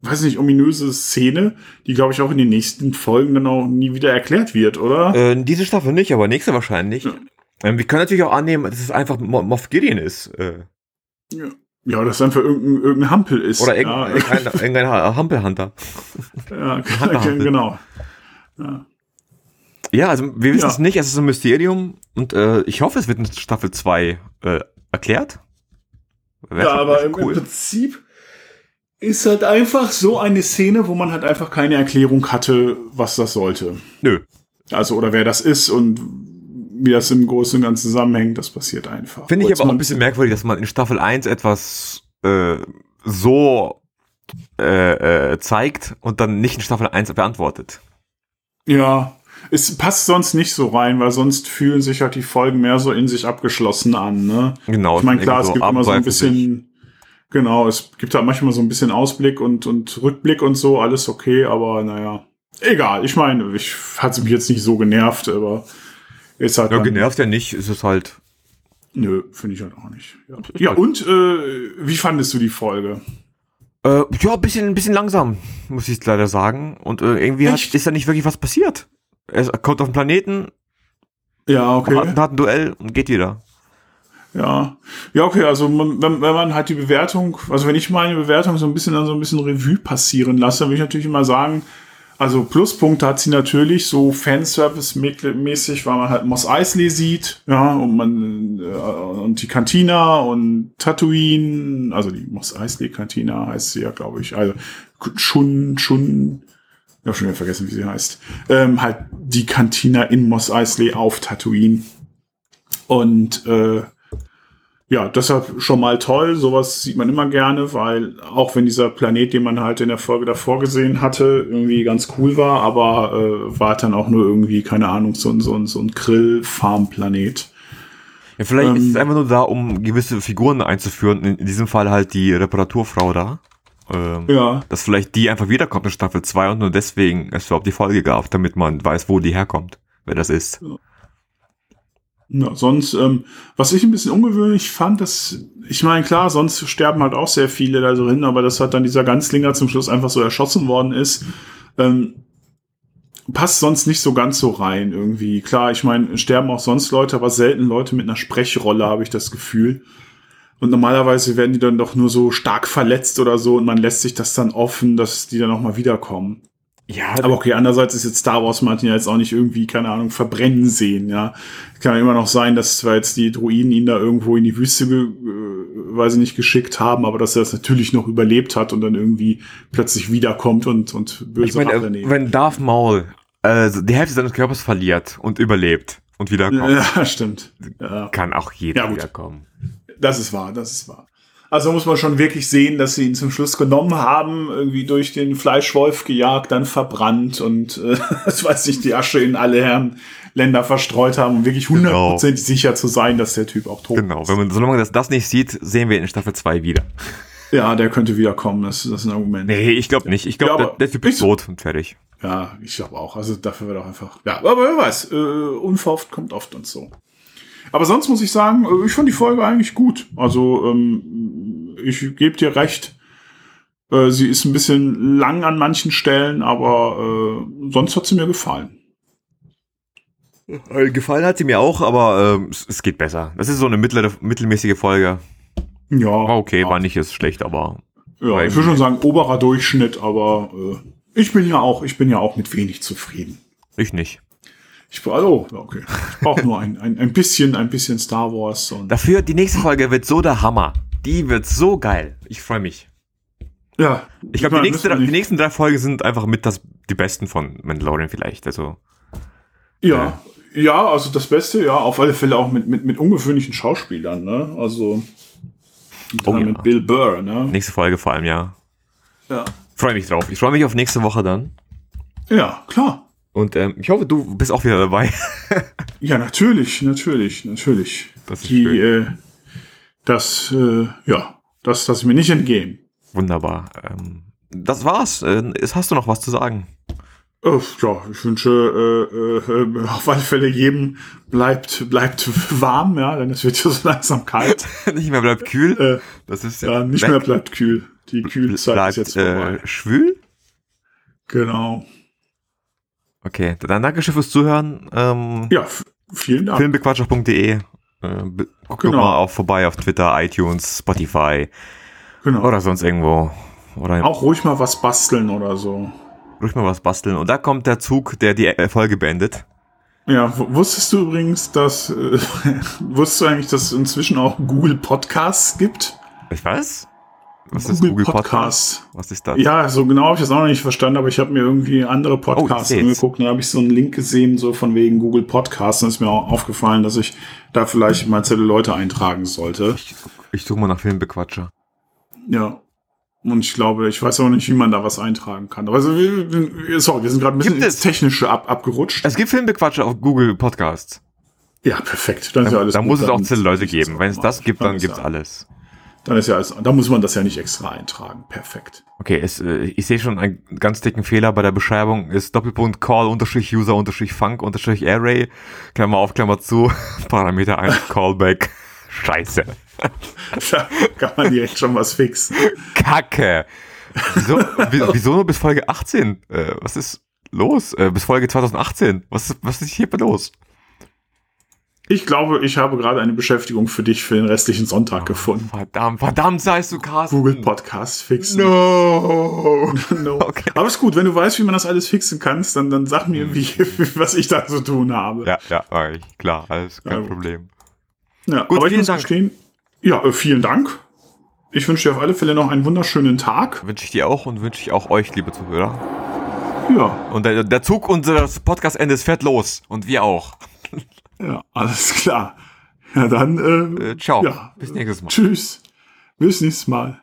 weiß nicht, ominöse Szene, die glaube ich auch in den nächsten Folgen dann auch nie wieder erklärt wird, oder? Äh, diese Staffel nicht, aber nächste wahrscheinlich. Ja. Ähm, wir können natürlich auch annehmen, dass es einfach Mo Moff Gideon ist. Äh, Ja, dass einfach irgendein, irgendein Hampel ist. oder ja, irgendein, irgendein, irgendein Ha- Hampelhunter. ja, Hampel. genau. Ja. Ja, also wir wissen Ja. es nicht, es ist ein Mysterium und äh, ich hoffe, es wird in Staffel 2 äh, erklärt. Wär Ja, aber schon im Prinzip ist halt einfach so eine Szene, wo man halt einfach keine Erklärung hatte, was das sollte. Nö. Also, oder wer das ist und wie das im Großen und Ganzen zusammenhängt, das passiert einfach. Finde ich Kurz aber auch ein bisschen merkwürdig, dass man in Staffel 1 etwas äh, so äh, äh, zeigt und dann nicht in Staffel 1 beantwortet. Ja, es passt sonst nicht so rein, weil sonst fühlen sich halt die Folgen mehr so in sich abgeschlossen an, ne? Genau. Ich meine, klar, es gibt immer so ein bisschen, genau, es gibt halt manchmal so ein bisschen Ausblick und, und Rückblick und so, alles okay, aber naja, egal. Ich meine, ich hat mich jetzt nicht so genervt, aber ist halt. Ja, dann- genervt ja nicht, ist es halt. Nö, finde ich halt auch nicht. Ja, ja und äh, wie fandest du die Folge? Äh, ja, ein bisschen, ein bisschen langsam, muss ich leider sagen. Und äh, irgendwie hat, ist da nicht wirklich was passiert. Er kommt auf den Planeten, Ja, hat, okay. hat ein Duell und geht wieder. Ja, ja, okay, also wenn, wenn man halt die Bewertung, also wenn ich meine Bewertung so ein bisschen dann so ein bisschen Revue passieren lasse, dann will ich natürlich immer sagen, also Pluspunkte hat sie natürlich, so Fanservice-mäßig, weil man halt Moss Eisley sieht, ja, und man, äh, und die Cantina und Tatooine, also die Moss Eisley Cantina heißt sie ja, glaube ich, also Chun, Chun, ja, schon wieder vergessen, wie sie heißt, ähm, halt die Cantina in Moss Eisley auf Tatooine. Und äh, ja, deshalb schon mal toll. Sowas sieht man immer gerne, weil auch wenn dieser Planet, den man halt in der Folge davor gesehen hatte, irgendwie ganz cool war, aber äh, war dann auch nur irgendwie, keine Ahnung, so, ein so, ein so ein Grill-Farm-Planet. Ja, vielleicht ist Ähm, es einfach nur da, um gewisse Figuren einzuführen. In, in diesem Fall halt die Reparaturfrau da. Ähm, Ja, Dass vielleicht die einfach wiederkommt in Staffel 2 und nur deswegen es überhaupt die Folge gab, damit man weiß, wo die herkommt, wer das ist. Ja, sonst, ähm, was ich ein bisschen ungewöhnlich fand, dass, ich meine, klar, sonst sterben halt auch sehr viele da drin, aber dass halt dann dieser Ganzlinger zum Schluss einfach so erschossen worden ist, ähm, passt sonst nicht so ganz so rein irgendwie. Klar, ich meine, sterben auch sonst Leute, aber selten Leute mit einer Sprechrolle, habe ich das Gefühl. Und normalerweise werden die dann doch nur so stark verletzt oder so und man lässt sich das dann offen, dass die dann auch mal wiederkommen. Ja, Aber okay, andererseits ist jetzt Star Wars Martin ja jetzt auch nicht irgendwie, keine Ahnung, verbrennen sehen, ja. Kann ja immer noch sein, dass zwar jetzt die Druiden ihn da irgendwo in die Wüste, ge äh, weiß ich nicht, geschickt haben, aber dass er das natürlich noch überlebt hat und dann irgendwie plötzlich wiederkommt und, und böse ich meine, Rache äh, nehmen. wenn Darth Maul äh, die Hälfte seines Körpers verliert und überlebt und wiederkommt, Ja, stimmt. Ja, kann auch jeder Ja, wiederkommen. das ist wahr, das ist wahr. Also muss man schon wirklich sehen, dass sie ihn zum Schluss genommen haben, irgendwie durch den Fleischwolf gejagt, dann verbrannt und äh, das weiß ich, die Asche in alle Herren Länder verstreut haben, um wirklich hundertprozentig sicher zu sein, dass der Typ auch tot Genau, ist. wenn man, solange man das, das nicht sieht, sehen wir in Staffel 2 wieder. Ja, der könnte wiederkommen, das, das ist ein Argument. Nee, ich glaube nicht. Ich glaube, Ja, der, der Typ ich- ist tot und fertig. Ja, ich glaube auch. Also dafür wird auch einfach. Ja, aber wer weiß, äh, unverhofft kommt oft und so. Aber sonst muss ich sagen, äh, ich fand die Folge eigentlich gut. Also ähm, ich gebe dir recht. Äh, sie ist ein bisschen lang an manchen Stellen, aber äh, sonst hat sie mir gefallen. Äh, Gefallen hat sie mir auch, aber es, es geht besser. Das ist so eine mittlere, mittelmäßige Folge. Ja, War okay, ja, war nicht jetzt schlecht, aber Ja, ich würde schon sagen oberer Durchschnitt, aber äh, ich bin ja auch, ich bin ja auch mit wenig zufrieden. ich nicht. Ich bra- oh, okay. Ich brauche nur ein, ein, ein bisschen, ein bisschen Star Wars und Dafür, die nächste Folge wird so der Hammer. Die wird so geil. Ich freue mich. ja. Ich glaube, die, nächste, die nächsten drei Folgen sind einfach mit das, die besten von Mandalorian vielleicht. Also, Ja, ja, also das Beste, ja, auf alle Fälle auch mit, mit, mit ungewöhnlichen Schauspielern, ne? Also Oh da ja. mit Bill Burr, ne? nächste Folge vor allem, ja. Ja. Freue mich drauf. Ich freue mich auf nächste Woche dann. ja, klar. Und ähm, ich hoffe, du bist auch wieder dabei. Ja, natürlich, natürlich, natürlich. Das ist Die, schön. äh, das, äh, ja, das, das mir nicht entgehen. Wunderbar. Ähm, das war's. Äh, hast du noch was zu sagen? Äh, ja, ich wünsche äh, äh, auf alle Fälle jedem bleibt, bleibt warm, ja, denn es wird ja so langsam kalt. nicht mehr bleibt kühl. Äh, Das ist ja, nicht weg. mehr bleibt kühl. Die Kühlzeit bleibt ist jetzt vorbei. äh, schwül. Genau. Okay, dann danke schön fürs Zuhören. Ähm, Ja, vielen Dank. Filmbequatscher.de. Äh, guck Genau. mal auch vorbei auf Twitter, iTunes, Spotify Genau. oder sonst irgendwo. Oder Auch ruhig mal was basteln oder so. ruhig mal was basteln. Und da kommt der Zug, der die Folge beendet. Ja, wusstest du übrigens, dass äh, wusstest du eigentlich, dass es inzwischen auch Google Podcasts gibt? Ich weiß. Was ist Google Google Podcast? Podcast. Was ist das? Ja, so genau habe ich das auch noch nicht verstanden, aber ich habe mir irgendwie andere Oh, Podcasts seh's. angeguckt und da habe ich so einen Link gesehen, so von wegen Google Podcasts. Und ist mir auch aufgefallen, dass ich da vielleicht mal Zettel Leute eintragen sollte. Ich, ich suche mal nach Filmbequatscher. Ja. Und ich glaube, ich weiß auch nicht, wie man da was eintragen kann. Aber also, sorry, wir sind gerade ein bisschen Gibt ins es? Technische ab, abgerutscht. Es gibt Filmbequatscher auf Google Podcasts. Ja, perfekt. Dann ist ja Da, alles da muss es auch Dann Zettel Leute geben. Wenn es das gibt, dann gibt's ja, alles. Dann ist ja alles, da muss man das ja nicht extra eintragen. Perfekt. Okay, es, äh, ich sehe schon einen ganz dicken Fehler bei der Beschreibung. Ist Doppelpunkt Call unterstrich User unterstrich Funk unterstrich Array. Klammer auf, Klammer zu. Parameter 1 Callback. Scheiße. Da kann man direkt schon was fixen. Kacke. Wieso, wie- wieso nur bis Folge 18? Äh, was ist los? Äh, bis Folge 2018. Was, was ist hier los? Ich glaube, ich habe gerade eine Beschäftigung für dich für den restlichen Sonntag gefunden. Verdammt, verdammt seist du, Carsten. Google Podcast fixen. No. No. Okay. Aber ist gut, wenn du weißt, wie man das alles fixen kannst, dann, dann sag mir, wie, was ich da zu tun habe. Ja, ja, klar, alles kein Ja. Problem. Ja, Gut, aber ich vielen muss Dank. gestehen, ja, äh, vielen Dank. Ich wünsche dir auf alle Fälle noch einen wunderschönen Tag. Wünsche ich dir auch und wünsche ich auch euch, liebe Zuhörer. Ja, Und der, der Zug unseres Podcast-Endes fährt los. Und wir auch. Ja, alles klar. Ja, dann, äh, Äh, ciao. Ja. Bis nächstes Mal. tschüss. Bis nächstes Mal.